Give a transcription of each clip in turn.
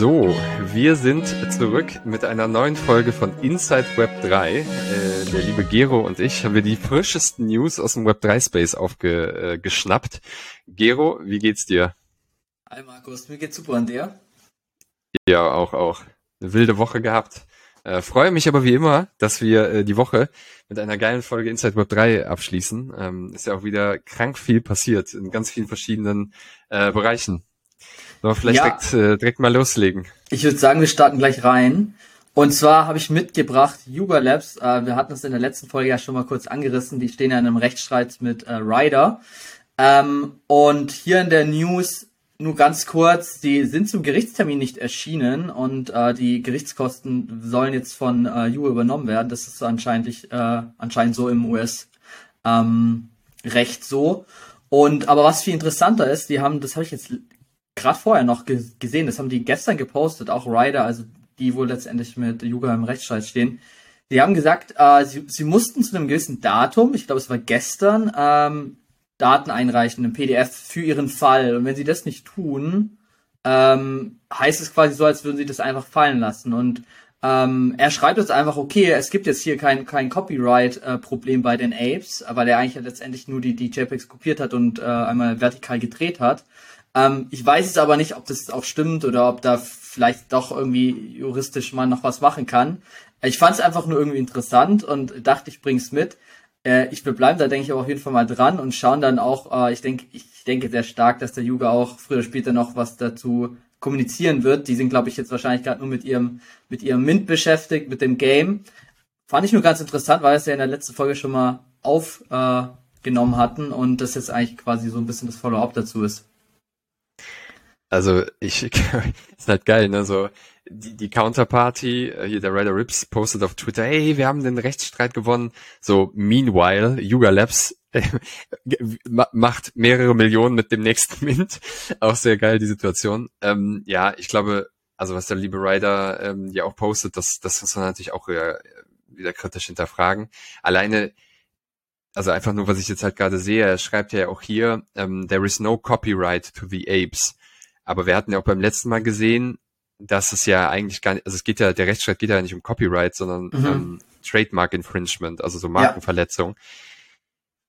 So, wir sind zurück mit einer neuen Folge von Inside Web 3. Äh, der liebe Gero und ich haben wir die frischesten News aus dem Web 3 Space aufgeschnappt. Äh, Gero, wie geht's dir? Hi Markus, mir geht's super an dir? Ja, auch, auch. Eine wilde Woche gehabt. Äh, freue mich aber wie immer, dass wir äh, die Woche mit einer geilen Folge Inside Web 3 abschließen. Ähm, ist ja auch wieder krank viel passiert in ganz vielen verschiedenen äh, Bereichen. Sollen wir vielleicht ja. direkt, äh, direkt mal loslegen? Ich würde sagen, wir starten gleich rein. Und zwar habe ich mitgebracht Yuga Labs. Äh, wir hatten es in der letzten Folge ja schon mal kurz angerissen. Die stehen ja in einem Rechtsstreit mit äh, Ryder. Ähm, und hier in der News nur ganz kurz, die sind zum Gerichtstermin nicht erschienen und äh, die Gerichtskosten sollen jetzt von äh, Yuga übernommen werden. Das ist anscheinend, äh, anscheinend so im US ähm, so. Und aber was viel interessanter ist, die haben, das habe ich jetzt gerade vorher noch ge gesehen, das haben die gestern gepostet, auch Ryder, also die wohl letztendlich mit Yuga im Rechtsstreit stehen. Die haben gesagt, äh, sie, sie mussten zu einem gewissen Datum, ich glaube es war gestern, ähm, Daten einreichen, im PDF für ihren Fall. Und wenn sie das nicht tun, ähm, heißt es quasi so, als würden sie das einfach fallen lassen. Und ähm, er schreibt jetzt einfach, okay, es gibt jetzt hier kein, kein Copyright-Problem äh, bei den Apes, weil er eigentlich letztendlich nur die, die JPEGs kopiert hat und äh, einmal vertikal gedreht hat. Ähm, ich weiß jetzt aber nicht, ob das auch stimmt oder ob da vielleicht doch irgendwie juristisch man noch was machen kann. Ich fand es einfach nur irgendwie interessant und dachte, ich bring's mit. Äh, ich wir bleiben da, denke ich, aber auf jeden Fall mal dran und schauen dann auch, äh, ich denke, ich denke sehr stark, dass der Yuga auch früher oder später noch was dazu kommunizieren wird. Die sind, glaube ich, jetzt wahrscheinlich gerade nur mit ihrem, mit ihrem Mint beschäftigt, mit dem Game. Fand ich nur ganz interessant, weil es ja in der letzten Folge schon mal aufgenommen äh, hatten und das jetzt eigentlich quasi so ein bisschen das Follow-up dazu ist. Also ich ist halt geil, ne? So die, die Counterparty, äh, hier der Rider Rips postet auf Twitter, hey, wir haben den Rechtsstreit gewonnen. So, meanwhile, Yuga Labs äh, macht mehrere Millionen mit dem nächsten Mint. Auch sehr geil, die Situation. Ähm, ja, ich glaube, also was der liebe Rider ähm, ja auch postet, das, das muss man natürlich auch äh, wieder kritisch hinterfragen. Alleine also einfach nur, was ich jetzt halt gerade sehe, er schreibt ja auch hier, ähm, there is no copyright to the apes. Aber wir hatten ja auch beim letzten Mal gesehen, dass es ja eigentlich gar nicht, also es geht ja, der Rechtsstreit geht ja nicht um Copyright, sondern mhm. ähm, Trademark Infringement, also so Markenverletzung. Ja.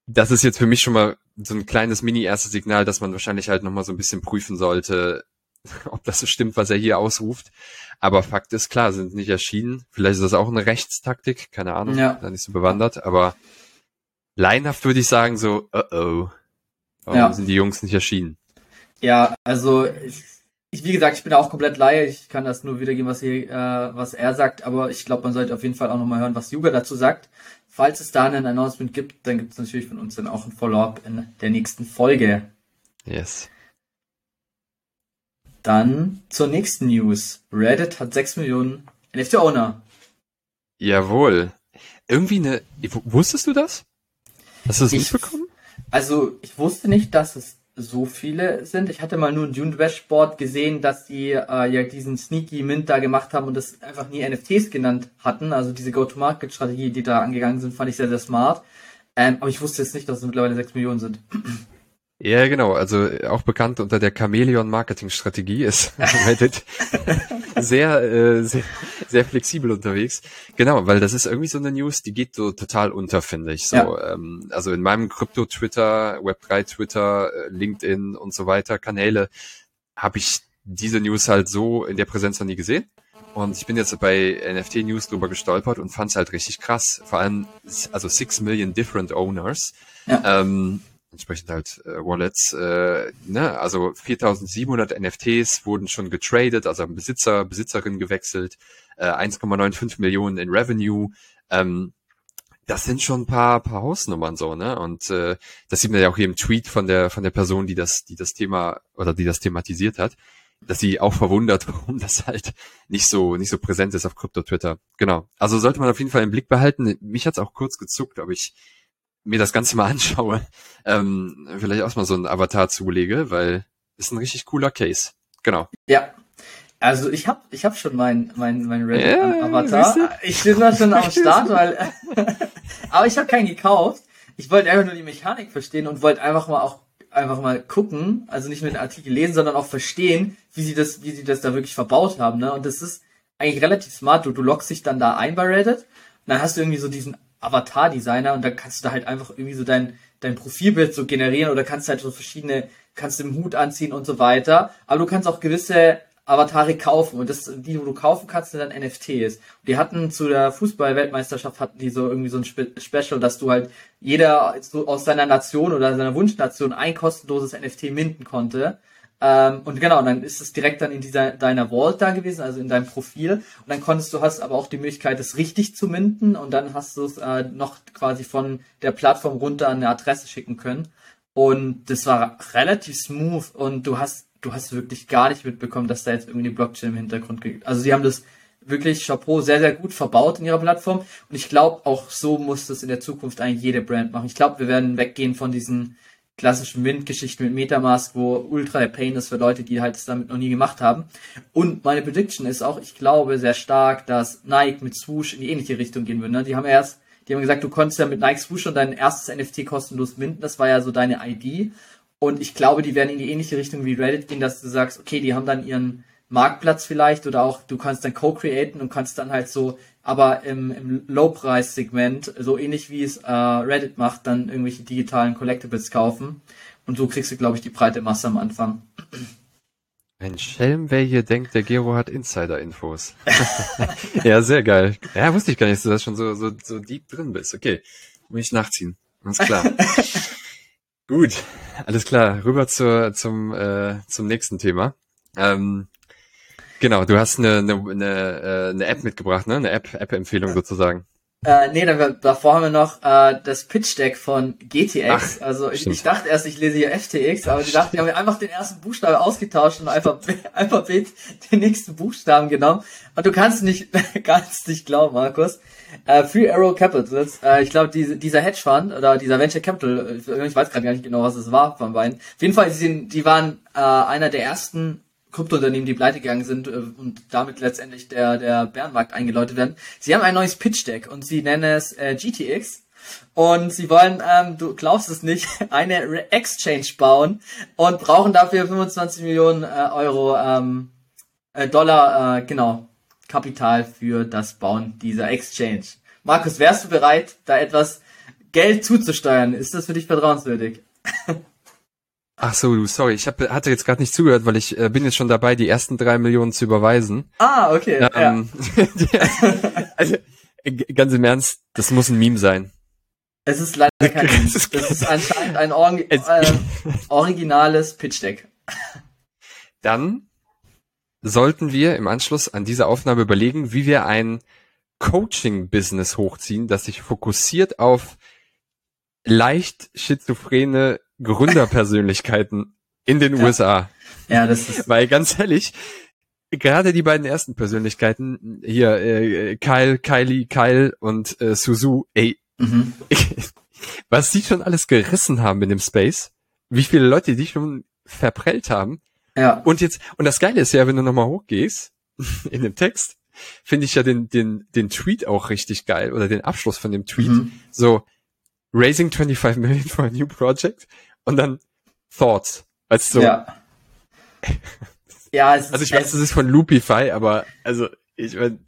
Das ist jetzt für mich schon mal so ein kleines Mini-erstes Signal, dass man wahrscheinlich halt nochmal so ein bisschen prüfen sollte, ob das so stimmt, was er hier ausruft. Aber Fakt ist klar, sind nicht erschienen. Vielleicht ist das auch eine Rechtstaktik, keine Ahnung, ja. da nicht so bewandert, aber leinhaft würde ich sagen so, uh oh, warum ja. sind die Jungs nicht erschienen? Ja, also ich, ich, wie gesagt, ich bin auch komplett Laie. Ich kann das nur wiedergeben, was, hier, äh, was er sagt, aber ich glaube, man sollte auf jeden Fall auch nochmal hören, was Yuga dazu sagt. Falls es da ein Announcement gibt, dann gibt es natürlich von uns dann auch ein Follow-up in der nächsten Folge. Yes. Dann zur nächsten News. Reddit hat 6 Millionen NFT-Owner. Jawohl. Irgendwie eine. Wusstest du das? Hast du das ich, mitbekommen? Also, ich wusste nicht, dass es so viele sind. Ich hatte mal nur ein Dune Dashboard gesehen, dass die äh, ja diesen Sneaky Mint da gemacht haben und das einfach nie NFTs genannt hatten. Also diese Go-to-Market-Strategie, die da angegangen sind, fand ich sehr, sehr smart. Ähm, aber ich wusste jetzt nicht, dass es mittlerweile 6 Millionen sind. Ja, genau. Also auch bekannt unter der Chameleon-Marketing-Strategie ist Reddit sehr, äh, sehr, sehr flexibel unterwegs. Genau, weil das ist irgendwie so eine News, die geht so total unter, finde ich. So, ja. ähm, also in meinem Krypto-Twitter, Web3-Twitter, äh, LinkedIn und so weiter Kanäle habe ich diese News halt so in der Präsenz noch nie gesehen. Und ich bin jetzt bei NFT News drüber gestolpert und fand es halt richtig krass. Vor allem, also six million different owners. Ja. Ähm, entsprechend halt äh, Wallets. Äh, ne? Also 4700 NFTs wurden schon getradet, also haben Besitzer, Besitzerin gewechselt, äh, 1,95 Millionen in Revenue. Ähm, das sind schon ein paar, paar Hausnummern so, ne? Und äh, das sieht man ja auch hier im Tweet von der von der Person, die das, die das Thema oder die das thematisiert hat, dass sie auch verwundert, warum das halt nicht so nicht so präsent ist auf Krypto Twitter. Genau. Also sollte man auf jeden Fall im Blick behalten. Mich hat's auch kurz gezuckt, ob ich mir das Ganze mal anschaue, ähm, vielleicht auch mal so ein Avatar zulege, weil ist ein richtig cooler Case. Genau. Ja. Also ich habe ich hab schon mein mein mein Reddit yeah, Avatar. Ich bin da schon am Start, weil aber ich habe keinen gekauft. Ich wollte einfach nur die Mechanik verstehen und wollte einfach mal auch einfach mal gucken, also nicht nur den Artikel lesen, sondern auch verstehen, wie sie das wie sie das da wirklich verbaut haben, ne? Und das ist eigentlich relativ smart. Du du loggst dich dann da ein bei Reddit und dann hast du irgendwie so diesen Avatar Designer und dann kannst du da halt einfach irgendwie so dein dein Profilbild so generieren oder kannst halt so verschiedene kannst du den Hut anziehen und so weiter, aber du kannst auch gewisse Avatare kaufen und das, die, die du kaufen kannst, sind dann NFTs. Und die hatten zu der Fußball-Weltmeisterschaft hatten die so irgendwie so ein Spe Special, dass du halt jeder so aus seiner Nation oder seiner Wunschnation ein kostenloses NFT minden konnte. Ähm, und genau, dann ist es direkt dann in dieser deiner Vault da gewesen, also in deinem Profil. Und dann konntest du hast aber auch die Möglichkeit, es richtig zu minden und dann hast du es äh, noch quasi von der Plattform runter an eine Adresse schicken können. Und das war relativ smooth und du hast du hast wirklich gar nicht mitbekommen, dass da jetzt irgendwie eine Blockchain im Hintergrund gibt. Also sie haben das wirklich Chapeau sehr, sehr gut verbaut in ihrer Plattform. Und ich glaube, auch so muss das in der Zukunft eigentlich jede Brand machen. Ich glaube, wir werden weggehen von diesen klassischen Mint-Geschichten mit Metamask, wo ultra pain ist für Leute, die halt das damit noch nie gemacht haben. Und meine Prediction ist auch, ich glaube sehr stark, dass Nike mit Swoosh in die ähnliche Richtung gehen würde. Ne? Die haben erst, die haben gesagt, du konntest ja mit Nike Swoosh schon dein erstes NFT kostenlos minten. Das war ja so deine ID. Und ich glaube, die werden in die ähnliche Richtung wie Reddit gehen, dass du sagst, okay, die haben dann ihren Marktplatz vielleicht oder auch du kannst dann co-createn und kannst dann halt so, aber im, im Low-Preis-Segment, so ähnlich wie es äh, Reddit macht, dann irgendwelche digitalen Collectibles kaufen. Und so kriegst du, glaube ich, die breite Masse am Anfang. Ein Schelm, wer hier denkt, der Gero hat Insider-Infos. ja, sehr geil. Ja, wusste ich gar nicht, dass du da schon so, so, so deep drin bist. Okay, muss ich nachziehen. Alles klar. Gut, alles klar. Rüber zur, zum, äh, zum nächsten Thema. Ähm, genau, du hast eine, eine, eine, äh, eine App mitgebracht, ne? Eine App, App-Empfehlung sozusagen. Äh, nee, dann, davor haben wir noch äh, das Pitch-Deck von GTX. Ach, also ich, ich dachte erst, ich lese hier FTX, aber die dachten, die haben einfach den ersten Buchstaben ausgetauscht und einfach Alphabet den nächsten Buchstaben genommen. Und du kannst nicht, kannst nicht glauben, Markus. Äh, Free Arrow Capitals, äh, ich glaube, diese, dieser Hedge Fund oder dieser Venture Capital, ich weiß gerade gar nicht genau, was es war von beiden. Auf jeden Fall, die, sind, die waren äh, einer der ersten Kryptounternehmen, die pleite gegangen sind äh, und damit letztendlich der, der Bärenmarkt eingeläutet werden. Sie haben ein neues Pitch Deck und sie nennen es äh, GTX. Und sie wollen, ähm, du glaubst es nicht, eine Exchange bauen und brauchen dafür 25 Millionen äh, Euro ähm, äh, Dollar, äh, genau, Kapital für das Bauen dieser Exchange. Markus, wärst du bereit, da etwas Geld zuzusteuern? Ist das für dich vertrauenswürdig? Ach so, sorry, ich hab, hatte jetzt gerade nicht zugehört, weil ich äh, bin jetzt schon dabei, die ersten drei Millionen zu überweisen. Ah, okay. Ähm, ja. also, ganz im Ernst, das muss ein Meme sein. Es ist leider kein Meme. Das ist anscheinend ein Orgi äh, originales Pitch Deck. Dann sollten wir im Anschluss an diese Aufnahme überlegen, wie wir ein Coaching-Business hochziehen, das sich fokussiert auf leicht schizophrene Gründerpersönlichkeiten in den ja. USA. Ja, das ist. Weil ganz ehrlich, gerade die beiden ersten Persönlichkeiten, hier äh, Kyle, Kylie, Kyle und äh, Suzu, ey, mhm. was die schon alles gerissen haben in dem Space, wie viele Leute die schon verprellt haben, ja. Und jetzt, und das Geile ist ja, wenn du nochmal hochgehst in dem Text, finde ich ja den, den, den Tweet auch richtig geil oder den Abschluss von dem Tweet. Mhm. So, raising 25 million for a new project und dann Thoughts. Als so. Ja. ja, es also ich weiß, das ist von Loopify, aber also ich mein,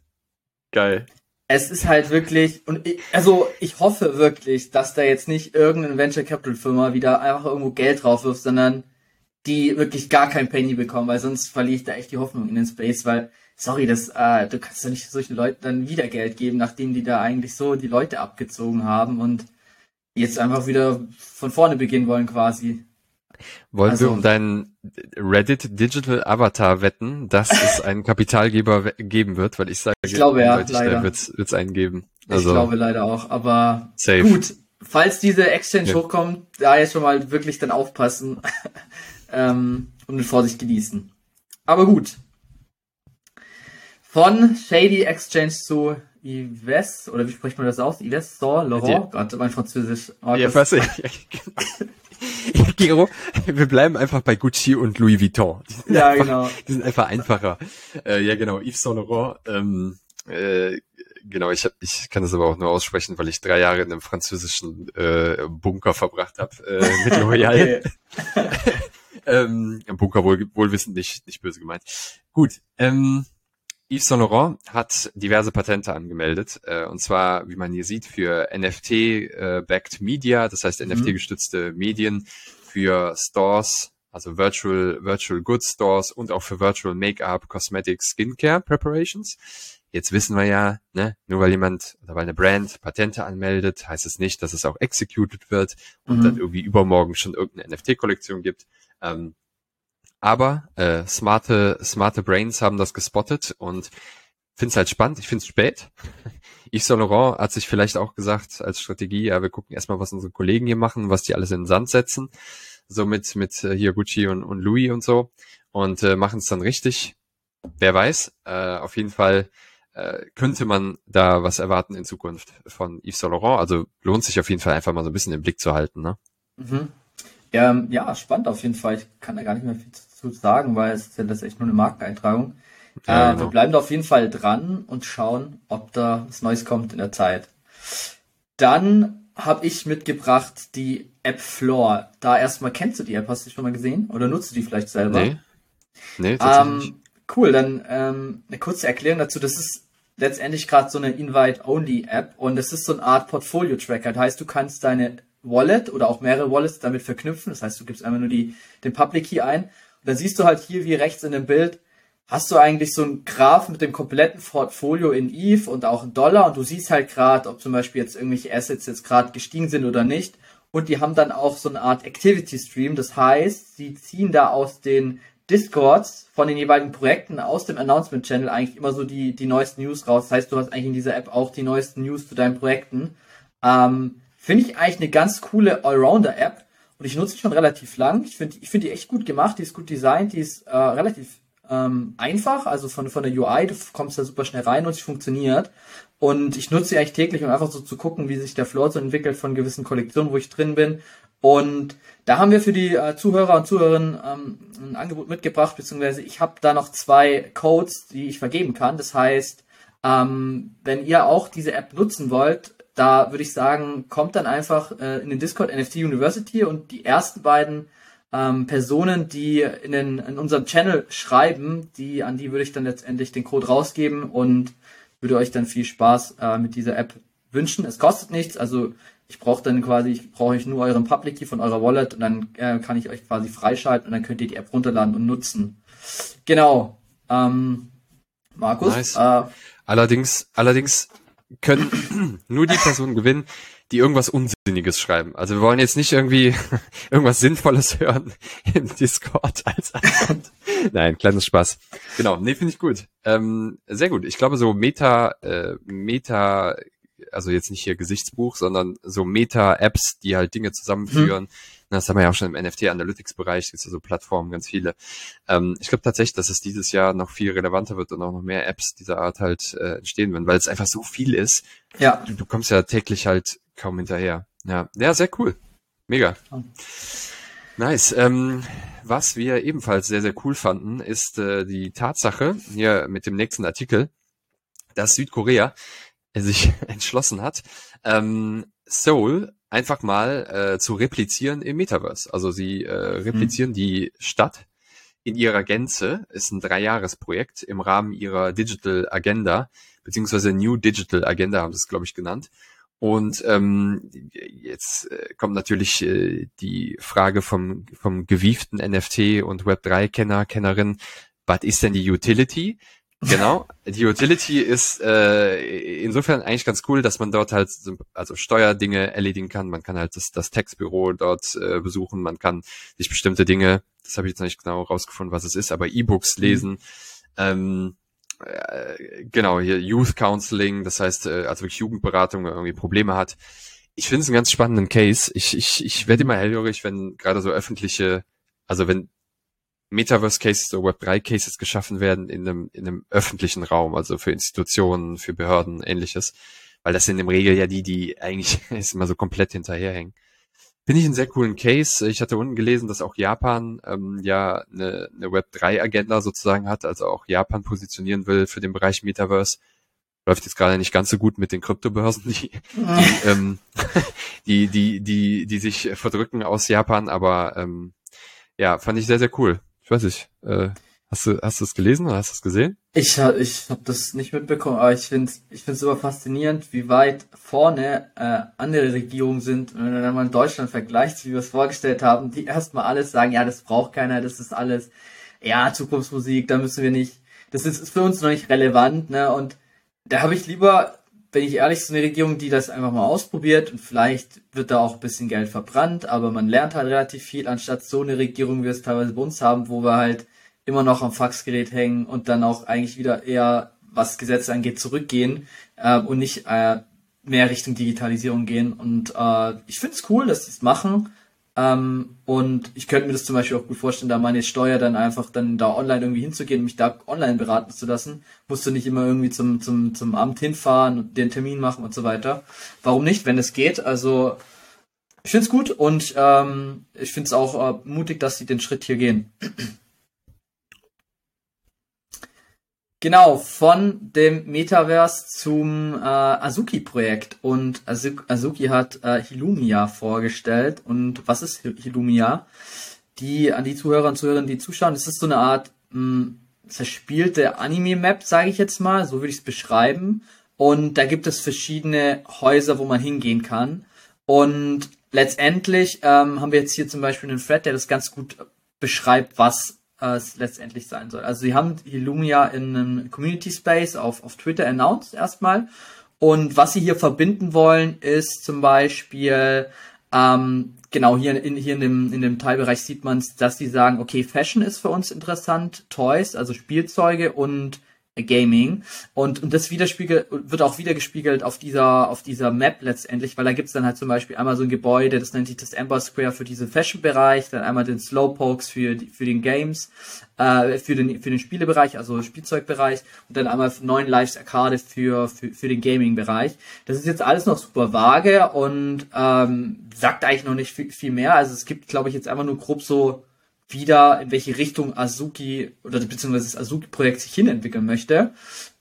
geil. Es ist halt wirklich, und ich, also ich hoffe wirklich, dass da jetzt nicht irgendeine Venture Capital Firma wieder einfach irgendwo Geld drauf wirft, sondern die wirklich gar kein Penny bekommen, weil sonst verliere ich da echt die Hoffnung in den Space, weil, sorry, das, äh, du kannst doch nicht solchen Leuten dann wieder Geld geben, nachdem die da eigentlich so die Leute abgezogen haben und jetzt einfach wieder von vorne beginnen wollen quasi. Wollen also, wir um deinen Reddit Digital Avatar wetten, dass es einen Kapitalgeber geben wird? Weil ich sage, ich glaube ja, leider. wird es einen geben. Also, ich glaube leider auch, aber safe. gut, falls diese Exchange ja. hochkommt, da jetzt schon mal wirklich dann aufpassen ähm, und mit Vorsicht genießen. Aber gut. Von Shady Exchange zu Yves, oder wie spricht man das aus? Yves Saint Laurent? Gott, mein Französisch. Oh, ja, was ich. Giro, wir bleiben einfach bei Gucci und Louis Vuitton. Ja, einfach, genau. Die sind einfach einfacher. Äh, ja, genau. Yves Saint Laurent, ähm, äh, genau, ich, hab, ich kann das aber auch nur aussprechen, weil ich drei Jahre in einem französischen äh, Bunker verbracht habe äh, mit. Okay. ähm, Bunker wohl, wohlwissend nicht, nicht böse gemeint. Gut, ähm, Yves Saint Laurent hat diverse Patente angemeldet, äh, und zwar, wie man hier sieht, für NFT-backed äh, Media, das heißt mhm. NFT-gestützte Medien, für Stores, also Virtual, Virtual Goods Stores und auch für Virtual Make-up, Cosmetics, Skincare Preparations. Jetzt wissen wir ja, ne, nur weil jemand oder weil eine Brand Patente anmeldet, heißt es nicht, dass es auch executed wird und mhm. dann irgendwie übermorgen schon irgendeine NFT-Kollektion gibt. Ähm, aber äh, smarte, smarte Brains haben das gespottet und finde es halt spannend. Ich finde es spät. Yves Saint Laurent hat sich vielleicht auch gesagt als Strategie, ja, wir gucken erstmal, was unsere Kollegen hier machen, was die alles in den Sand setzen. So mit, mit äh, hier Gucci und, und Louis und so. Und äh, machen es dann richtig. Wer weiß. Äh, auf jeden Fall äh, könnte man da was erwarten in Zukunft von Yves Saint Laurent. Also lohnt sich auf jeden Fall einfach mal so ein bisschen im Blick zu halten. Ne? Mhm. Ja, ja, spannend auf jeden Fall. Ich kann da gar nicht mehr viel zu sagen, weil es ist ja das echt nur eine Markeneintragung. Ja, äh, genau. Wir bleiben da auf jeden Fall dran und schauen, ob da was Neues kommt in der Zeit. Dann habe ich mitgebracht die App Floor. Da erstmal kennst du die App, hast du die schon mal gesehen? Oder nutzt du die vielleicht selber? Nee. Nee, tatsächlich. Ähm, cool, dann ähm, eine kurze Erklärung dazu. Das ist letztendlich gerade so eine Invite-Only-App und es ist so eine Art Portfolio-Tracker. Das heißt, du kannst deine Wallet oder auch mehrere Wallets damit verknüpfen. Das heißt, du gibst einmal nur die, den Public Key ein dann siehst du halt hier wie rechts in dem Bild, hast du eigentlich so einen Graph mit dem kompletten Portfolio in ETH und auch in Dollar und du siehst halt gerade, ob zum Beispiel jetzt irgendwelche Assets jetzt gerade gestiegen sind oder nicht. Und die haben dann auch so eine Art Activity Stream. Das heißt, sie ziehen da aus den Discords von den jeweiligen Projekten aus dem Announcement Channel eigentlich immer so die, die neuesten News raus. Das heißt, du hast eigentlich in dieser App auch die neuesten News zu deinen Projekten. Ähm, Finde ich eigentlich eine ganz coole Allrounder-App. Und ich nutze die schon relativ lang. Ich finde ich finde die echt gut gemacht, die ist gut designt, die ist äh, relativ ähm, einfach, also von, von der UI, du kommst da super schnell rein und sie funktioniert. Und ich nutze sie eigentlich täglich, um einfach so zu gucken, wie sich der Floor so entwickelt von gewissen Kollektionen, wo ich drin bin. Und da haben wir für die äh, Zuhörer und Zuhörerinnen ähm, ein Angebot mitgebracht, beziehungsweise ich habe da noch zwei Codes, die ich vergeben kann. Das heißt, ähm, wenn ihr auch diese App nutzen wollt, da würde ich sagen, kommt dann einfach äh, in den Discord NFT University und die ersten beiden ähm, Personen, die in, den, in unserem Channel schreiben, die an die würde ich dann letztendlich den Code rausgeben und würde euch dann viel Spaß äh, mit dieser App wünschen. Es kostet nichts, also ich brauche dann quasi, ich brauche euch nur euren Public Key von eurer Wallet und dann äh, kann ich euch quasi freischalten und dann könnt ihr die App runterladen und nutzen. Genau. Ähm, Markus. Nice. Äh, allerdings, allerdings können nur die Personen gewinnen, die irgendwas Unsinniges schreiben. Also wir wollen jetzt nicht irgendwie irgendwas Sinnvolles hören im Discord als Antwort. Nein, kleines Spaß. Genau, nee, finde ich gut. Ähm, sehr gut. Ich glaube, so Meta, äh, Meta, also jetzt nicht hier Gesichtsbuch, sondern so Meta-Apps, die halt Dinge zusammenführen, hm das haben wir ja auch schon im NFT-Analytics-Bereich, gibt es ja so Plattformen, ganz viele. Ähm, ich glaube tatsächlich, dass es dieses Jahr noch viel relevanter wird und auch noch mehr Apps dieser Art halt äh, entstehen werden, weil es einfach so viel ist. Ja. Du, du kommst ja täglich halt kaum hinterher. Ja, ja sehr cool. Mega. Nice. Ähm, was wir ebenfalls sehr, sehr cool fanden, ist äh, die Tatsache, hier mit dem nächsten Artikel, dass Südkorea sich entschlossen hat, ähm, Seoul einfach mal äh, zu replizieren im Metaverse. Also sie äh, replizieren mhm. die Stadt in ihrer Gänze. Ist ein Dreijahresprojekt im Rahmen ihrer Digital Agenda, beziehungsweise New Digital Agenda haben sie es, glaube ich, genannt. Und ähm, jetzt äh, kommt natürlich äh, die Frage vom, vom gewieften NFT und Web3-Kenner, Kennerin, was ist denn die Utility? Genau. Die Utility ist äh, insofern eigentlich ganz cool, dass man dort halt also Steuerdinge erledigen kann. Man kann halt das, das Textbüro dort äh, besuchen. Man kann sich bestimmte Dinge, das habe ich jetzt noch nicht genau rausgefunden, was es ist, aber E-Books mhm. lesen. Mhm. Ähm, äh, genau, hier Youth Counseling, das heißt, äh, also wirklich Jugendberatung, wenn man irgendwie Probleme hat. Ich finde es einen ganz spannenden Case. Ich, ich, ich werde immer hellhörig, wenn gerade so öffentliche, also wenn Metaverse-Cases oder Web3-Cases geschaffen werden in einem, in einem öffentlichen Raum, also für Institutionen, für Behörden, ähnliches. Weil das sind im Regel ja die, die eigentlich ist immer so komplett hinterherhängen. Finde ich einen sehr coolen Case. Ich hatte unten gelesen, dass auch Japan ähm, ja eine, eine Web3-Agenda sozusagen hat, also auch Japan positionieren will für den Bereich Metaverse. Läuft jetzt gerade nicht ganz so gut mit den Kryptobörsen, die, die, ähm, die, die, die, die sich verdrücken aus Japan, aber ähm, ja, fand ich sehr, sehr cool. Ich weiß nicht, äh, Hast du, hast du es gelesen oder hast du es gesehen? Ich, ich habe das nicht mitbekommen, aber ich finde es ich find's super faszinierend, wie weit vorne äh, andere Regierungen sind. wenn man mal in Deutschland vergleicht, wie wir es vorgestellt haben, die erstmal alles sagen, ja, das braucht keiner, das ist alles, ja, Zukunftsmusik, da müssen wir nicht, das ist, ist für uns noch nicht relevant, ne? Und da habe ich lieber, wenn ich ehrlich, so eine Regierung, die das einfach mal ausprobiert und vielleicht wird da auch ein bisschen Geld verbrannt, aber man lernt halt relativ viel, anstatt so eine Regierung, wie wir es teilweise bei uns haben, wo wir halt immer noch am Faxgerät hängen und dann auch eigentlich wieder eher, was Gesetze angeht, zurückgehen äh, und nicht äh, mehr Richtung Digitalisierung gehen. Und äh, ich finde es cool, dass sie es machen. Ähm, und ich könnte mir das zum Beispiel auch gut vorstellen, da meine Steuer dann einfach dann da online irgendwie hinzugehen und mich da online beraten zu lassen. Musst du nicht immer irgendwie zum, zum, zum Amt hinfahren und den Termin machen und so weiter. Warum nicht, wenn es geht? Also ich finde es gut und ähm, ich finde es auch äh, mutig, dass sie den Schritt hier gehen. Genau, von dem Metaverse zum äh, Azuki-Projekt. Und Azuki hat äh, Hilumia vorgestellt. Und was ist Hilumia? Die an die Zuhörer und Zuhörerinnen, die zuschauen, das ist so eine Art mh, hm, zerspielte Anime-Map, sage ich jetzt mal, so würde ich es beschreiben. Und da gibt es verschiedene Häuser, wo man hingehen kann. Und letztendlich ähm, haben wir jetzt hier zum Beispiel einen Thread, der das ganz gut beschreibt, was es letztendlich sein soll. Also sie haben Illumia in einem Community Space auf, auf Twitter announced erstmal. Und was sie hier verbinden wollen, ist zum Beispiel, ähm, genau, hier in, hier in dem, in dem Teilbereich sieht man es, dass sie sagen, okay, Fashion ist für uns interessant, Toys, also Spielzeuge und Gaming und, und das widerspiegelt wird auch wiedergespiegelt auf dieser auf dieser Map letztendlich, weil da gibt's dann halt zum Beispiel einmal so ein Gebäude, das nennt sich das Amber Square für diesen Fashion-Bereich, dann einmal den Slowpokes für für den Games, äh, für den für den Spielebereich, also Spielzeugbereich und dann einmal neun Lives Arcade für für, für den Gaming-Bereich. Das ist jetzt alles noch super vage und ähm, sagt eigentlich noch nicht viel, viel mehr. Also es gibt, glaube ich, jetzt einfach nur grob so wieder, in welche Richtung Azuki oder beziehungsweise das Azuki-Projekt sich hinentwickeln möchte.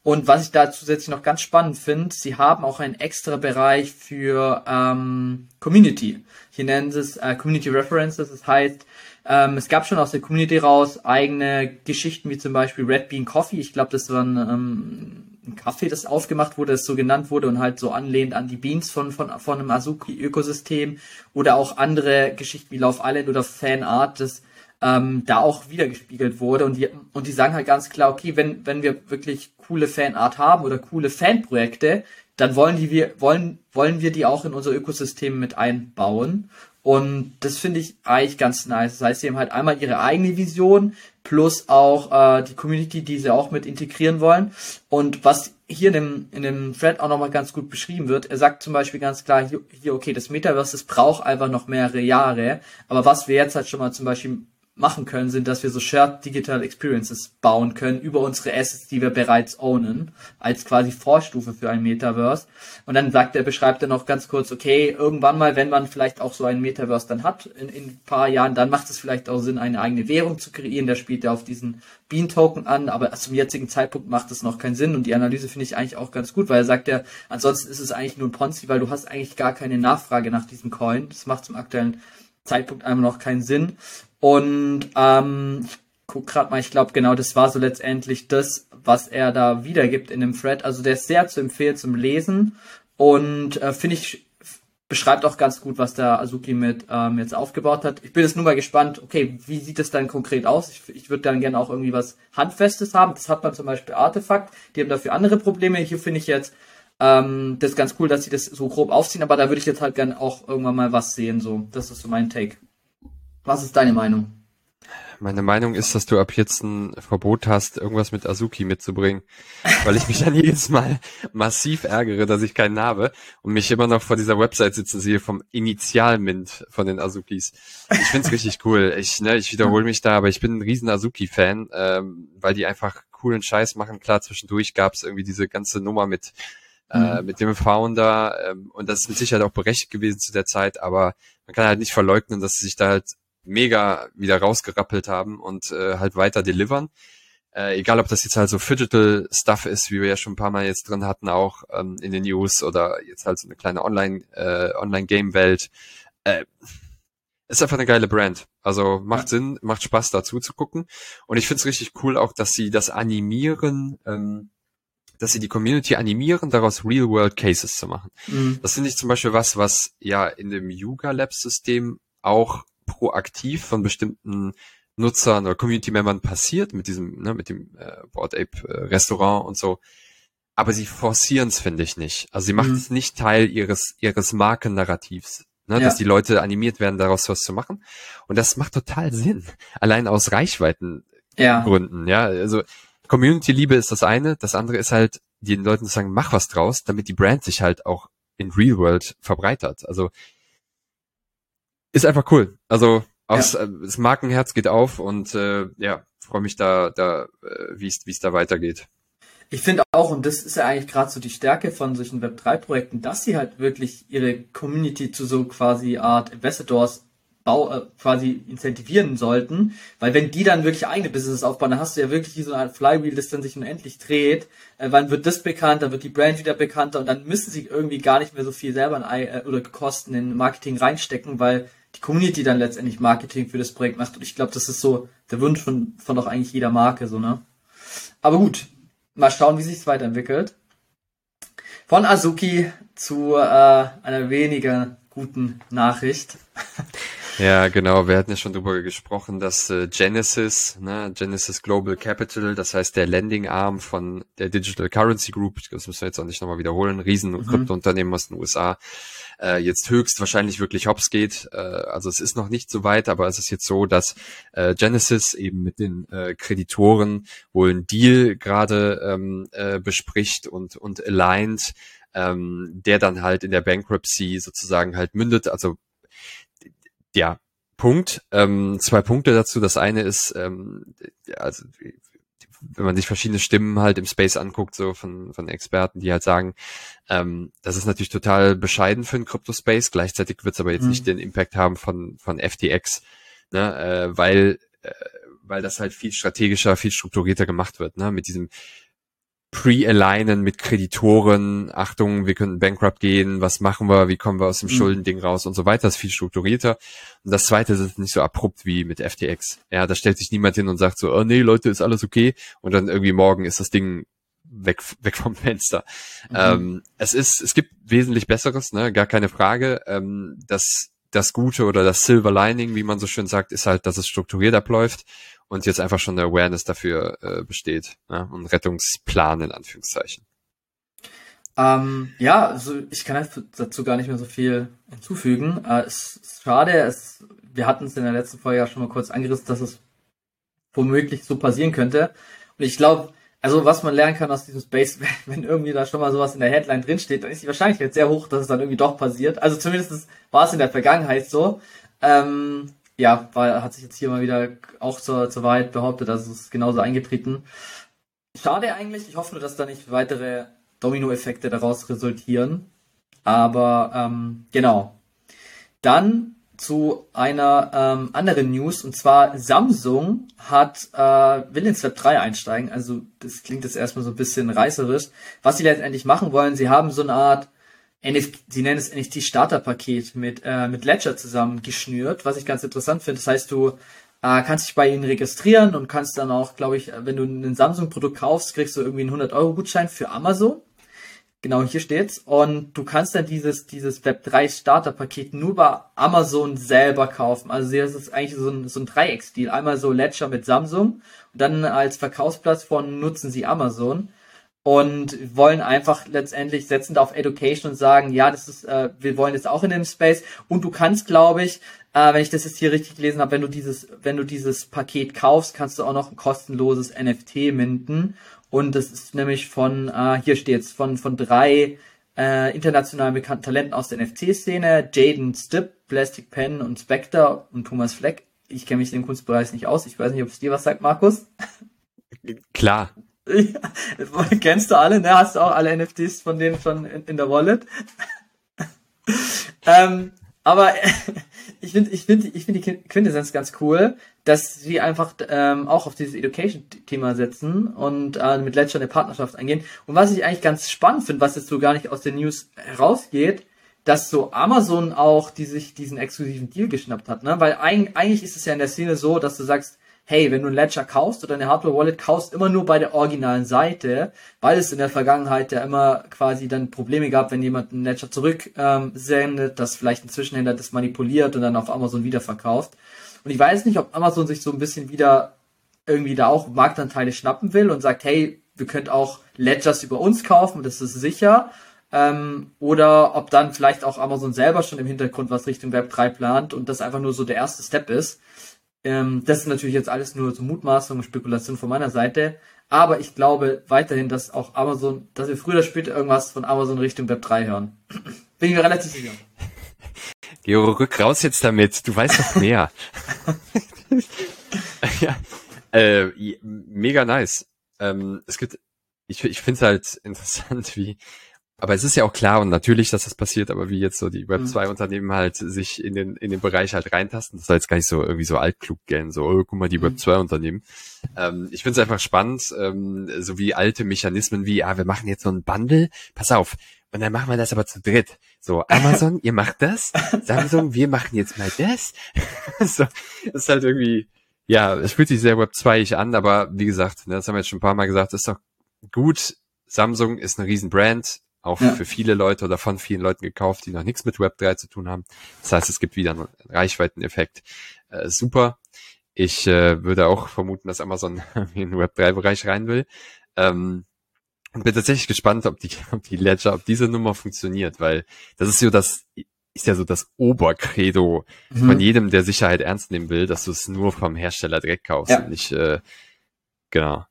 Und was ich da zusätzlich noch ganz spannend finde, sie haben auch einen extra Bereich für ähm, Community. Hier nennen sie es äh, Community References. Das heißt, ähm, es gab schon aus der Community raus eigene Geschichten wie zum Beispiel Red Bean Coffee. Ich glaube, das war ein, ähm, ein Kaffee, das aufgemacht wurde, das so genannt wurde und halt so anlehnt an die Beans von, von, von einem Azuki-Ökosystem. Oder auch andere Geschichten wie Love Island oder Fanart, das ähm, da auch wiedergespiegelt wurde. Und die, und die sagen halt ganz klar, okay, wenn, wenn wir wirklich coole Fanart haben oder coole Fanprojekte, dann wollen die wir, wollen, wollen wir die auch in unser Ökosystem mit einbauen. Und das finde ich eigentlich ganz nice. Das heißt, sie haben halt einmal ihre eigene Vision plus auch äh, die Community, die sie auch mit integrieren wollen. Und was hier in dem, in dem Thread auch nochmal ganz gut beschrieben wird, er sagt zum Beispiel ganz klar hier, hier, okay, das Metaverse, das braucht einfach noch mehrere Jahre. Aber was wir jetzt halt schon mal zum Beispiel machen können, sind, dass wir so Shared Digital Experiences bauen können über unsere Assets, die wir bereits ownen, als quasi Vorstufe für ein Metaverse. Und dann sagt er, beschreibt er noch ganz kurz, okay, irgendwann mal, wenn man vielleicht auch so ein Metaverse dann hat, in, in ein paar Jahren, dann macht es vielleicht auch Sinn, eine eigene Währung zu kreieren. Der spielt ja auf diesen Bean Token an, aber zum jetzigen Zeitpunkt macht es noch keinen Sinn. Und die Analyse finde ich eigentlich auch ganz gut, weil er sagt ja, ansonsten ist es eigentlich nur ein Ponzi, weil du hast eigentlich gar keine Nachfrage nach diesem Coin. Das macht zum aktuellen Zeitpunkt einfach noch keinen Sinn. Und ähm, ich guck gerade mal, ich glaube genau, das war so letztendlich das, was er da wiedergibt in dem Thread. Also der ist sehr zu empfehlen zum Lesen und äh, finde ich beschreibt auch ganz gut, was der Azuki mit ähm, jetzt aufgebaut hat. Ich bin jetzt nur mal gespannt, okay, wie sieht es dann konkret aus? Ich, ich würde dann gerne auch irgendwie was Handfestes haben. Das hat man zum Beispiel Artefakt, die haben dafür andere Probleme. Hier finde ich jetzt ähm, das ist ganz cool, dass sie das so grob aufziehen, aber da würde ich jetzt halt gerne auch irgendwann mal was sehen. So, das ist so mein Take. Was ist deine Meinung? Meine Meinung ist, dass du ab jetzt ein Verbot hast, irgendwas mit Azuki mitzubringen, weil ich mich dann jedes Mal massiv ärgere, dass ich keinen habe und mich immer noch vor dieser Website sitzen sehe vom Initialmint von den Azukis. Ich find's richtig cool. Ich, ne, ich wiederhole mich da, aber ich bin ein riesen Azuki-Fan, ähm, weil die einfach coolen Scheiß machen. Klar, zwischendurch gab's irgendwie diese ganze Nummer mit äh, mhm. mit dem Founder ähm, und das ist mit Sicherheit auch berechtigt gewesen zu der Zeit, aber man kann halt nicht verleugnen, dass sie sich da halt mega wieder rausgerappelt haben und äh, halt weiter delivern. Äh, egal, ob das jetzt halt so Digital Stuff ist, wie wir ja schon ein paar Mal jetzt drin hatten, auch ähm, in den News oder jetzt halt so eine kleine Online äh, Online Game Welt. Äh, ist einfach eine geile Brand. Also macht. Sinn, macht Spaß dazu zu gucken. Und ich finde es richtig cool auch, dass sie das animieren, ähm, dass sie die Community animieren, daraus Real-World Cases zu machen. Mhm. Das finde ich zum Beispiel was, was ja in dem Yuga Labs System auch proaktiv von bestimmten Nutzern oder Community-Membern passiert mit diesem, ne, mit dem äh, Board Ape äh, Restaurant und so. Aber sie forcieren es, finde ich nicht. Also sie machen es mhm. nicht Teil ihres ihres Markennarrativs, ne, ja. dass die Leute animiert werden, daraus was zu machen. Und das macht total Sinn, allein aus Reichweiten ja. Gründen. Ja, also Community-Liebe ist das eine, das andere ist halt den Leuten zu sagen, mach was draus, damit die Brand sich halt auch in Real World verbreitert. Also ist einfach cool. Also aus, ja. äh, das Markenherz geht auf und äh, ja, freue mich da, da äh, wie es da weitergeht. Ich finde auch, und das ist ja eigentlich gerade so die Stärke von solchen Web3-Projekten, dass sie halt wirklich ihre Community zu so quasi Art Ambassadors Bau, äh, quasi incentivieren sollten, weil wenn die dann wirklich eigene Business aufbauen, dann hast du ja wirklich so eine Art Flywheel, das dann sich unendlich dreht. Äh, wann wird das bekannt, dann wird die Brand wieder bekannter und dann müssen sie irgendwie gar nicht mehr so viel selber in, äh, oder Kosten in Marketing reinstecken, weil die Community dann letztendlich Marketing für das Projekt macht. Und ich glaube, das ist so der Wunsch von, von doch eigentlich jeder Marke, so, ne? Aber gut, mal schauen, wie sich's weiterentwickelt. Von Azuki zu äh, einer weniger guten Nachricht. Ja, genau. Wir hatten ja schon drüber gesprochen, dass äh, Genesis, ne, Genesis Global Capital, das heißt der Lending-Arm von der Digital Currency Group, das müssen wir jetzt auch nicht nochmal wiederholen, riesen mhm. Kryptounternehmen aus den USA, äh, jetzt höchstwahrscheinlich wirklich hops geht. Äh, also es ist noch nicht so weit, aber es ist jetzt so, dass äh, Genesis eben mit den äh, Kreditoren wohl einen Deal gerade ähm, äh, bespricht und, und aligned, ähm, der dann halt in der Bankruptcy sozusagen halt mündet. Also ja, Punkt. Ähm, zwei Punkte dazu. Das eine ist, ähm, also wenn man sich verschiedene Stimmen halt im Space anguckt, so von, von Experten, die halt sagen, ähm, das ist natürlich total bescheiden für den Crypto-Space, gleichzeitig wird es aber jetzt mhm. nicht den Impact haben von, von FTX, ne, äh, weil, äh, weil das halt viel strategischer, viel strukturierter gemacht wird, ne, mit diesem pre-alignen mit Kreditoren, Achtung, wir können bankrupt gehen, was machen wir, wie kommen wir aus dem mhm. Schuldending raus und so weiter, das ist viel strukturierter. Und das zweite ist nicht so abrupt wie mit FTX. Ja, da stellt sich niemand hin und sagt so, oh nee, Leute, ist alles okay. Und dann irgendwie morgen ist das Ding weg, weg vom Fenster. Mhm. Ähm, es ist, es gibt wesentlich Besseres, ne, gar keine Frage. Ähm, das, das Gute oder das Silver Lining, wie man so schön sagt, ist halt, dass es strukturiert abläuft und jetzt einfach schon eine Awareness dafür äh, besteht ne? und Rettungsplan in Anführungszeichen. Ähm, ja, also ich kann dazu gar nicht mehr so viel hinzufügen. Äh, es ist schade, es, wir hatten es in der letzten Folge ja schon mal kurz angerissen, dass es womöglich so passieren könnte. Und ich glaube, also was man lernen kann aus diesem Space, wenn irgendwie da schon mal sowas in der Headline drinsteht, dann ist die Wahrscheinlichkeit sehr hoch, dass es dann irgendwie doch passiert. Also zumindest war es in der Vergangenheit so. Ähm, ja, war, hat sich jetzt hier mal wieder auch zur, zur Wahrheit behauptet, also es genauso eingetreten. Schade eigentlich, ich hoffe nur, dass da nicht weitere Dominoeffekte daraus resultieren. Aber ähm, genau. Dann zu einer ähm, anderen News und zwar Samsung hat äh, will ins Web 3 einsteigen. Also das klingt jetzt erstmal so ein bisschen reißerisch. Was sie letztendlich machen wollen, sie haben so eine Art NFT, sie nennen es NFT Starter-Paket mit, äh, mit Ledger zusammen geschnürt, was ich ganz interessant finde. Das heißt, du äh, kannst dich bei ihnen registrieren und kannst dann auch, glaube ich, wenn du ein Samsung-Produkt kaufst, kriegst du irgendwie einen 100-Euro-Gutschein für Amazon. Genau, hier steht's. Und du kannst dann dieses, dieses Web3 Starter-Paket nur bei Amazon selber kaufen. Also das ist eigentlich so ein, so ein Dreiecksdeal. Einmal so Ledger mit Samsung und dann als Verkaufsplattform nutzen sie Amazon. Und wollen einfach letztendlich setzen auf Education und sagen, ja, das ist, äh, wir wollen jetzt auch in dem Space und du kannst, glaube ich, äh, wenn ich das jetzt hier richtig gelesen habe, wenn du dieses, wenn du dieses Paket kaufst, kannst du auch noch ein kostenloses NFT minden und das ist nämlich von, äh, hier steht's, von von drei äh, international bekannten Talenten aus der NFT-Szene, Jaden Stipp, Plastic Pen und Spectre und Thomas Fleck. Ich kenne mich in dem Kunstbereich nicht aus. Ich weiß nicht, ob es dir was sagt, Markus. Klar, ja, kennst du alle, ne? Hast du auch alle NFTs von denen schon in, in der Wallet? ähm, aber ich finde ich finde, ich finde die Quintessenz ganz cool, dass sie einfach ähm, auch auf dieses Education-Thema setzen und äh, mit Ledger eine Partnerschaft eingehen. Und was ich eigentlich ganz spannend finde, was jetzt so gar nicht aus den News herausgeht, dass so Amazon auch die sich diesen exklusiven Deal geschnappt hat, ne? Weil eigentlich ist es ja in der Szene so, dass du sagst, hey, wenn du ein Ledger kaufst oder eine Hardware-Wallet kaufst, immer nur bei der originalen Seite, weil es in der Vergangenheit ja immer quasi dann Probleme gab, wenn jemand ein Ledger zurücksendet, ähm, dass vielleicht ein Zwischenhändler das manipuliert und dann auf Amazon wiederverkauft. Und ich weiß nicht, ob Amazon sich so ein bisschen wieder irgendwie da auch Marktanteile schnappen will und sagt, hey, wir könnt auch Ledgers über uns kaufen, das ist sicher. Ähm, oder ob dann vielleicht auch Amazon selber schon im Hintergrund was Richtung Web 3 plant und das einfach nur so der erste Step ist. Ähm, das ist natürlich jetzt alles nur so Mutmaßung und Spekulation von meiner Seite. Aber ich glaube weiterhin, dass auch Amazon, dass wir früher oder später irgendwas von Amazon Richtung Web 3 hören. Bin ich mir relativ sicher. Geo, rück raus jetzt damit. Du weißt doch mehr. ja, äh, mega nice. Ähm, es gibt, ich, ich finde es halt interessant, wie aber es ist ja auch klar und natürlich, dass das passiert, aber wie jetzt so die Web 2 mhm. Unternehmen halt sich in den, in den Bereich halt reintasten, das soll jetzt gar nicht so irgendwie so altklug gehen, so, oh, guck mal, die mhm. Web 2 Unternehmen. Ähm, ich finde es einfach spannend, ähm, so wie alte Mechanismen wie, ah, wir machen jetzt so ein Bundle, pass auf, und dann machen wir das aber zu dritt. So, Amazon, ihr macht das, Samsung, wir machen jetzt mal das. so, das ist halt irgendwie, ja, es fühlt sich sehr Web 2 an, aber wie gesagt, ne, das haben wir jetzt schon ein paar Mal gesagt, ist doch gut. Samsung ist eine riesen Brand, auch ja. für viele Leute oder von vielen Leuten gekauft, die noch nichts mit Web3 zu tun haben. Das heißt, es gibt wieder einen Reichweiteneffekt. Äh, super. Ich äh, würde auch vermuten, dass Amazon in den Web3-Bereich rein will. Ähm, und bin tatsächlich gespannt, ob die, ob die Ledger, ob diese Nummer funktioniert, weil das ist so das, ist ja so das Obercredo mhm. von jedem, der Sicherheit ernst nehmen will, dass du es nur vom Hersteller direkt kaufst ja. und nicht, äh, genau.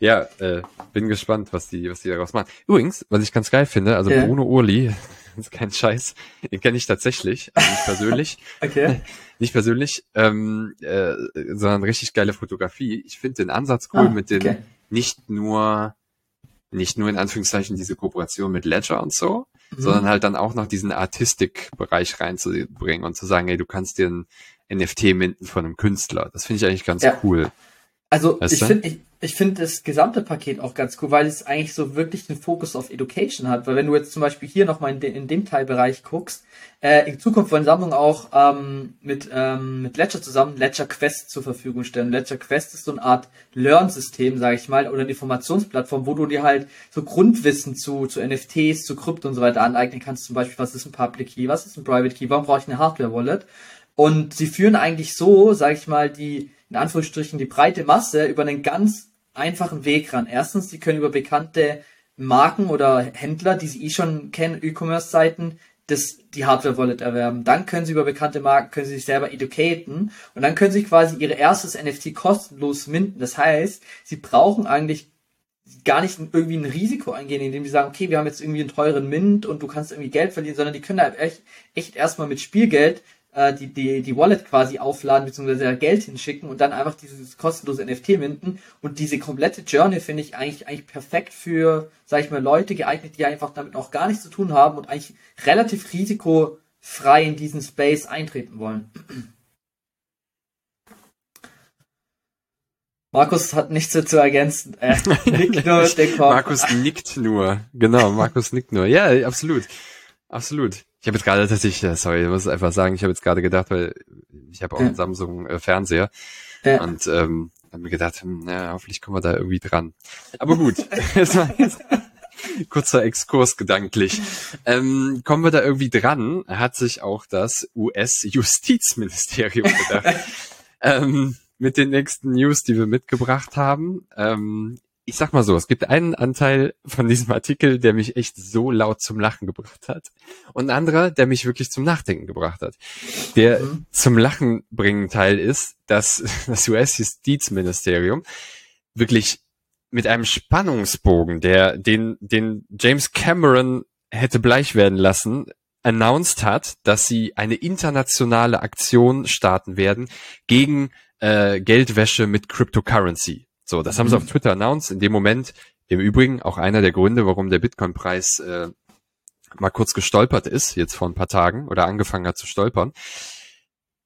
Ja, äh, bin gespannt, was die, was die daraus machen. Übrigens, was ich ganz geil finde, also ja. Bruno Urli, ist kein Scheiß, den kenne ich tatsächlich, also nicht persönlich. okay. Nicht persönlich, ähm, äh, sondern richtig geile Fotografie. Ich finde den Ansatz cool ah, mit den okay. nicht nur nicht nur in Anführungszeichen diese Kooperation mit Ledger und so, mhm. sondern halt dann auch noch diesen Artistik-Bereich reinzubringen und zu sagen, hey, du kannst dir ein NFT minden von einem Künstler. Das finde ich eigentlich ganz ja. cool. Also weißt ich finde, ich, ich finde das gesamte Paket auch ganz cool, weil es eigentlich so wirklich den Fokus auf Education hat. Weil wenn du jetzt zum Beispiel hier nochmal in, de, in dem Teilbereich guckst, äh, in Zukunft wollen Sammlungen auch ähm, mit, ähm, mit Ledger zusammen Ledger Quest zur Verfügung stellen. Ledger Quest ist so eine Art Learn-System, sage ich mal, oder eine Informationsplattform, wo du dir halt so Grundwissen zu, zu NFTs, zu Krypto und so weiter aneignen kannst. Zum Beispiel, was ist ein Public Key, was ist ein Private Key, warum brauche ich eine Hardware-Wallet? Und sie führen eigentlich so, sage ich mal, die in Anführungsstrichen die breite Masse über einen ganz einfachen Weg ran. Erstens, sie können über bekannte Marken oder Händler, die sie eh schon kennen, E-Commerce-Seiten, das, die Hardware-Wallet erwerben. Dann können sie über bekannte Marken, können sie sich selber educaten und dann können sie quasi ihre erstes NFT kostenlos minden. Das heißt, sie brauchen eigentlich gar nicht irgendwie ein Risiko eingehen, indem sie sagen, okay, wir haben jetzt irgendwie einen teuren Mint und du kannst irgendwie Geld verlieren, sondern die können halt echt, echt erstmal mit Spielgeld äh, die, die, die Wallet quasi aufladen bzw. Geld hinschicken und dann einfach dieses kostenlose NFT minden. Und diese komplette Journey finde ich eigentlich, eigentlich perfekt für, sag ich mal, Leute geeignet, die einfach damit auch gar nichts zu tun haben und eigentlich relativ risikofrei in diesen Space eintreten wollen. Markus hat nichts zu ergänzen. Äh, nickt nur Markus nickt nur. Genau, Markus nickt nur. Ja, absolut. Absolut. Ich habe jetzt gerade tatsächlich, sorry, ich muss einfach sagen, ich habe jetzt gerade gedacht, weil ich habe auch einen Samsung äh, Fernseher ja. und ähm, habe mir gedacht, hm, hoffentlich kommen wir da irgendwie dran. Aber gut, das war jetzt kurzer Exkurs gedanklich. Ähm, kommen wir da irgendwie dran, hat sich auch das US-Justizministerium gedacht. ähm, mit den nächsten News, die wir mitgebracht haben. Ähm, ich sag mal so, es gibt einen Anteil von diesem Artikel, der mich echt so laut zum Lachen gebracht hat. Und ein anderer, der mich wirklich zum Nachdenken gebracht hat. Der mhm. zum Lachen bringen Teil ist, dass das US-Justizministerium wirklich mit einem Spannungsbogen, der den, den James Cameron hätte bleich werden lassen, announced hat, dass sie eine internationale Aktion starten werden gegen äh, Geldwäsche mit Cryptocurrency. So, das mhm. haben sie mhm. auf Twitter announced. In dem Moment, im Übrigen, auch einer der Gründe, warum der Bitcoin-Preis äh, mal kurz gestolpert ist, jetzt vor ein paar Tagen, oder angefangen hat zu stolpern,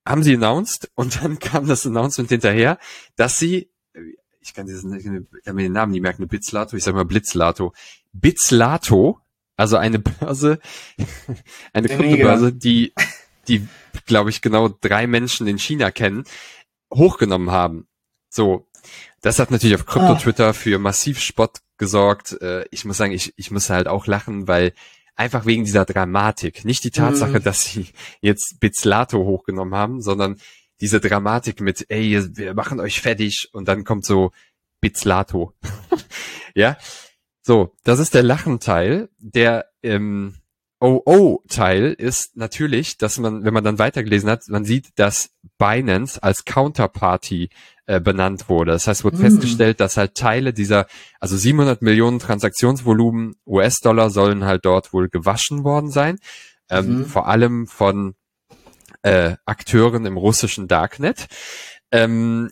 haben sie announced und dann kam das Announcement hinterher, dass sie, ich kann diesen, ich kann mir den Namen nicht merken, eine Bitzlato, ich sag mal Blitzlato, Bitzlato, also eine Börse, eine Kryptobörse, die, die, glaube ich, genau drei Menschen in China kennen, hochgenommen haben. So, das hat natürlich auf Krypto-Twitter ah. für massiv Spott gesorgt. Äh, ich muss sagen, ich, ich muss halt auch lachen, weil einfach wegen dieser Dramatik. Nicht die Tatsache, mm. dass sie jetzt Bizlato hochgenommen haben, sondern diese Dramatik mit, ey, wir machen euch fertig und dann kommt so Bizlato. ja. So, das ist der Lachenteil. Der ähm, OO-Teil ist natürlich, dass man, wenn man dann weitergelesen hat, man sieht, dass Binance als Counterparty äh, benannt wurde. Das heißt, wurde mhm. festgestellt, dass halt Teile dieser, also 700 Millionen Transaktionsvolumen US-Dollar sollen halt dort wohl gewaschen worden sein. Ähm, mhm. Vor allem von äh, Akteuren im russischen Darknet. Ähm,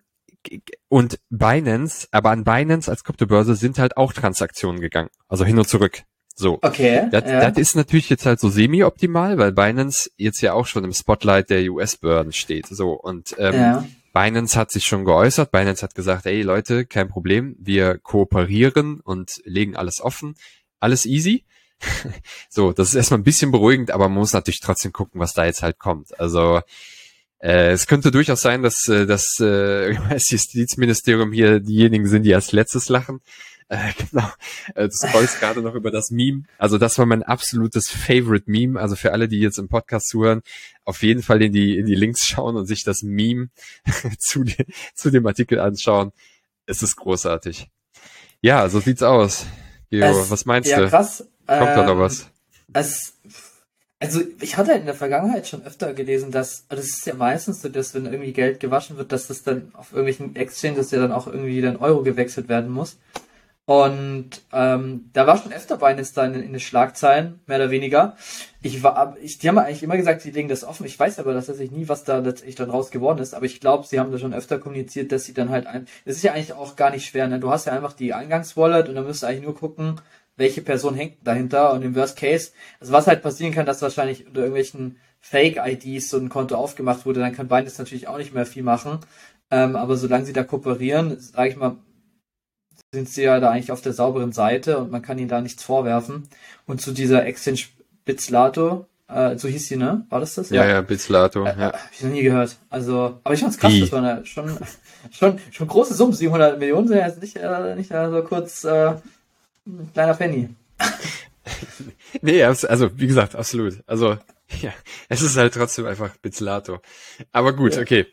und Binance, aber an Binance als Kryptobörse sind halt auch Transaktionen gegangen, also hin und zurück. So. Okay. Das, ja. das ist natürlich jetzt halt so semi-optimal, weil Binance jetzt ja auch schon im Spotlight der US-Behörden steht. So. Und ähm, ja. Binance hat sich schon geäußert. Binance hat gesagt, ey Leute, kein Problem, wir kooperieren und legen alles offen. Alles easy. so, das ist erstmal ein bisschen beruhigend, aber man muss natürlich trotzdem gucken, was da jetzt halt kommt. Also äh, es könnte durchaus sein, dass äh, das äh, Justizministerium hier diejenigen sind, die als letztes lachen. Äh, genau. Äh, du scrollst gerade noch über das Meme. Also das war mein absolutes Favorite Meme. Also für alle, die jetzt im Podcast zuhören, auf jeden Fall in die, in die Links schauen und sich das Meme zu, die, zu dem Artikel anschauen. Es ist großartig. Ja, so sieht's aus. Geo, es, was meinst ja, du? Krass. Kommt ähm, da noch was? Es, also ich hatte in der Vergangenheit schon öfter gelesen, dass, also das ist ja meistens so, dass wenn irgendwie Geld gewaschen wird, dass das dann auf irgendwelchen Exchanges ja dann auch irgendwie dann Euro gewechselt werden muss. Und ähm, da war schon öfter Binance da in, in den Schlagzeilen, mehr oder weniger. Ich war, ich, die haben eigentlich immer gesagt, sie legen das offen. Ich weiß aber tatsächlich nie, was da letztendlich dann raus geworden ist. Aber ich glaube, sie haben da schon öfter kommuniziert, dass sie dann halt ein. Es ist ja eigentlich auch gar nicht schwer. Ne? Du hast ja einfach die Eingangswallet und dann müsst du eigentlich nur gucken, welche Person hängt dahinter. Und im Worst Case, also was halt passieren kann, dass wahrscheinlich unter irgendwelchen Fake-IDs so ein Konto aufgemacht wurde, dann kann Binance natürlich auch nicht mehr viel machen. Ähm, aber solange sie da kooperieren, sage ich mal, sind sie ja da eigentlich auf der sauberen Seite und man kann ihnen da nichts vorwerfen. Und zu dieser Exchange Bizlato, äh, so hieß sie, ne? War das das? Ja, ja, ja Bizlato, äh, ja. Hab ich noch nie gehört. Also, aber ich fand's krass, Die. das war eine, schon, schon, schon große Summen. 700 Millionen sind ja jetzt nicht, äh, nicht äh, so kurz, äh, ein kleiner Penny. nee, also, wie gesagt, absolut. Also, Ja, es ist halt trotzdem einfach Bizlato. Aber gut, ja. okay.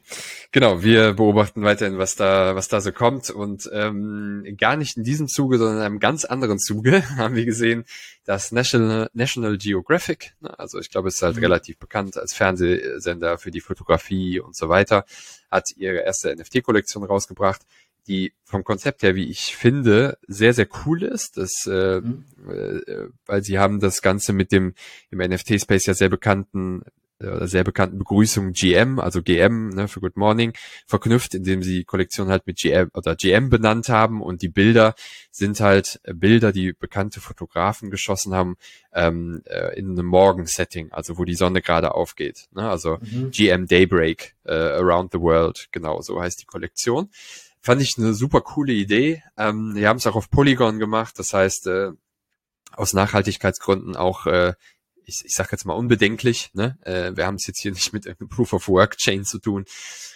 Genau, wir beobachten weiterhin, was da, was da so kommt. Und ähm, gar nicht in diesem Zuge, sondern in einem ganz anderen Zuge haben wir gesehen, dass National, National Geographic, ne, also ich glaube, es ist halt mhm. relativ bekannt als Fernsehsender für die Fotografie und so weiter, hat ihre erste NFT-Kollektion rausgebracht die vom Konzept her, wie ich finde, sehr, sehr cool ist. Das, äh, mhm. äh, weil sie haben das Ganze mit dem im NFT-Space ja sehr bekannten äh, sehr bekannten Begrüßung GM, also GM ne, für Good Morning, verknüpft, indem sie die Kollektion halt mit GM oder GM benannt haben und die Bilder sind halt Bilder, die bekannte Fotografen geschossen haben ähm, äh, in einem Morgensetting, also wo die Sonne gerade aufgeht. Ne? Also mhm. GM Daybreak äh, Around the World, genau so heißt die Kollektion. Fand ich eine super coole Idee. Ähm, wir haben es auch auf Polygon gemacht, das heißt äh, aus Nachhaltigkeitsgründen auch, äh, ich, ich sage jetzt mal unbedenklich. Ne? Äh, wir haben es jetzt hier nicht mit einem Proof of Work Chain zu tun.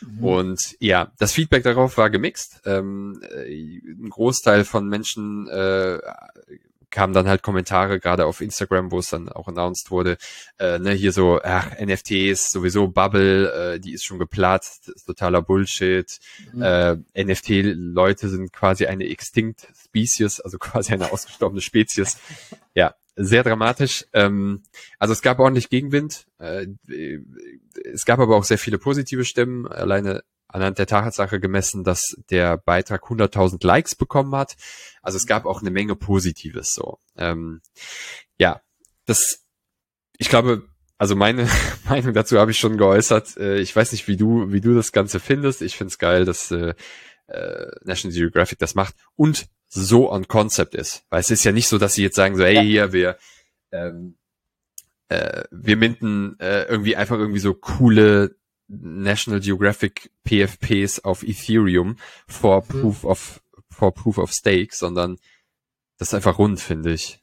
Mhm. Und ja, das Feedback darauf war gemixt. Ähm, äh, ein Großteil von Menschen äh, kamen dann halt Kommentare, gerade auf Instagram, wo es dann auch announced wurde, äh, ne, hier so, ach, NFTs, sowieso Bubble, äh, die ist schon geplatzt, ist totaler Bullshit. Mhm. Äh, NFT-Leute sind quasi eine extinct Species, also quasi eine ausgestorbene Spezies. Ja, sehr dramatisch. Ähm, also es gab ordentlich Gegenwind. Äh, es gab aber auch sehr viele positive Stimmen. Alleine anhand der Tatsache gemessen, dass der Beitrag 100.000 Likes bekommen hat. Also es gab auch eine Menge Positives so. Ähm, ja, das, ich glaube, also meine Meinung dazu habe ich schon geäußert. Äh, ich weiß nicht, wie du, wie du das Ganze findest. Ich finde es geil, dass äh, äh, National Geographic das macht und so on Concept ist. Weil es ist ja nicht so, dass sie jetzt sagen so, hey, hier, wir, ähm, äh, wir minden äh, irgendwie einfach irgendwie so coole National Geographic PFPs auf Ethereum for mhm. Proof of for Proof of Stake, sondern das ist einfach rund, finde ich.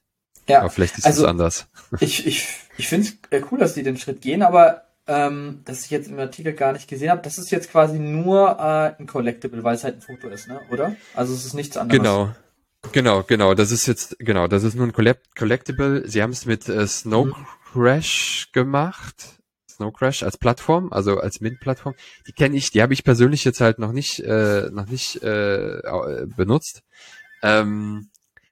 Ja, aber vielleicht ist also, es anders. Ich, ich, ich finde es äh, cool, dass die den Schritt gehen, aber ähm, das ich jetzt im Artikel gar nicht gesehen habe, das ist jetzt quasi nur äh, ein Collectible, weil es halt ein Foto ist, ne? Oder? Also es ist nichts anderes. Genau. Genau, genau, das ist jetzt, genau, das ist nur ein Collectible. Sie haben es mit äh, Snow mhm. Crash gemacht. Snow Crash als Plattform, also als Mint-Plattform. Die kenne ich, die habe ich persönlich jetzt halt noch nicht, äh, noch nicht äh, benutzt. Ähm,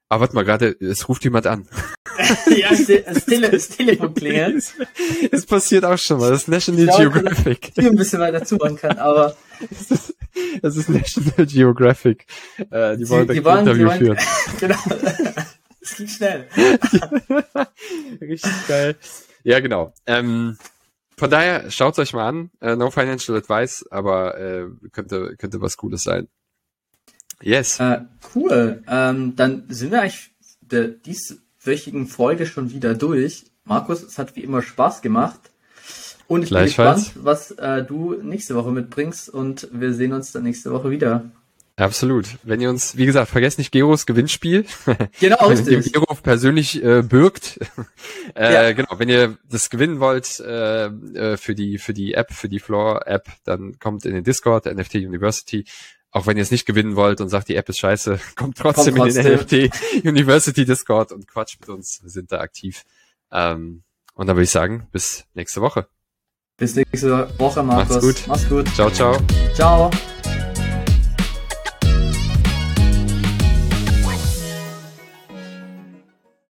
aber warte mal gerade, es ruft jemand an. ja, das, Tele das Telefon klingelt. Es passiert auch schon mal, das ist National ich Geographic. Ich ein bisschen weiter zumachen kann, aber. Das ist, das ist National Geographic. Äh, die wollen ein Interview wollen, führen. genau. Es ging schnell. Richtig geil. Ja, genau. Ähm, von daher, schaut's euch mal an. Äh, no financial advice, aber äh, könnte, könnte was Cooles sein. Yes. Äh, cool. Ähm, dann sind wir eigentlich der dieswöchigen Folge schon wieder durch. Markus, es hat wie immer Spaß gemacht. Und ich bin gespannt, was äh, du nächste Woche mitbringst und wir sehen uns dann nächste Woche wieder. Absolut. Wenn ihr uns, wie gesagt, vergesst nicht Geros Gewinnspiel. Genau, richtig. Dem Gero persönlich äh, birgt. äh, ja. Genau, wenn ihr das gewinnen wollt äh, äh, für die für die App, für die Floor App, dann kommt in den Discord NFT University. Auch wenn ihr es nicht gewinnen wollt und sagt, die App ist scheiße, kommt trotzdem, kommt trotzdem. in den NFT University Discord und quatscht mit uns. Wir sind da aktiv. Ähm, und dann würde ich sagen, bis nächste Woche. Bis nächste Woche, Markus. Macht's gut. Mach's gut. Ciao, ciao. Ciao.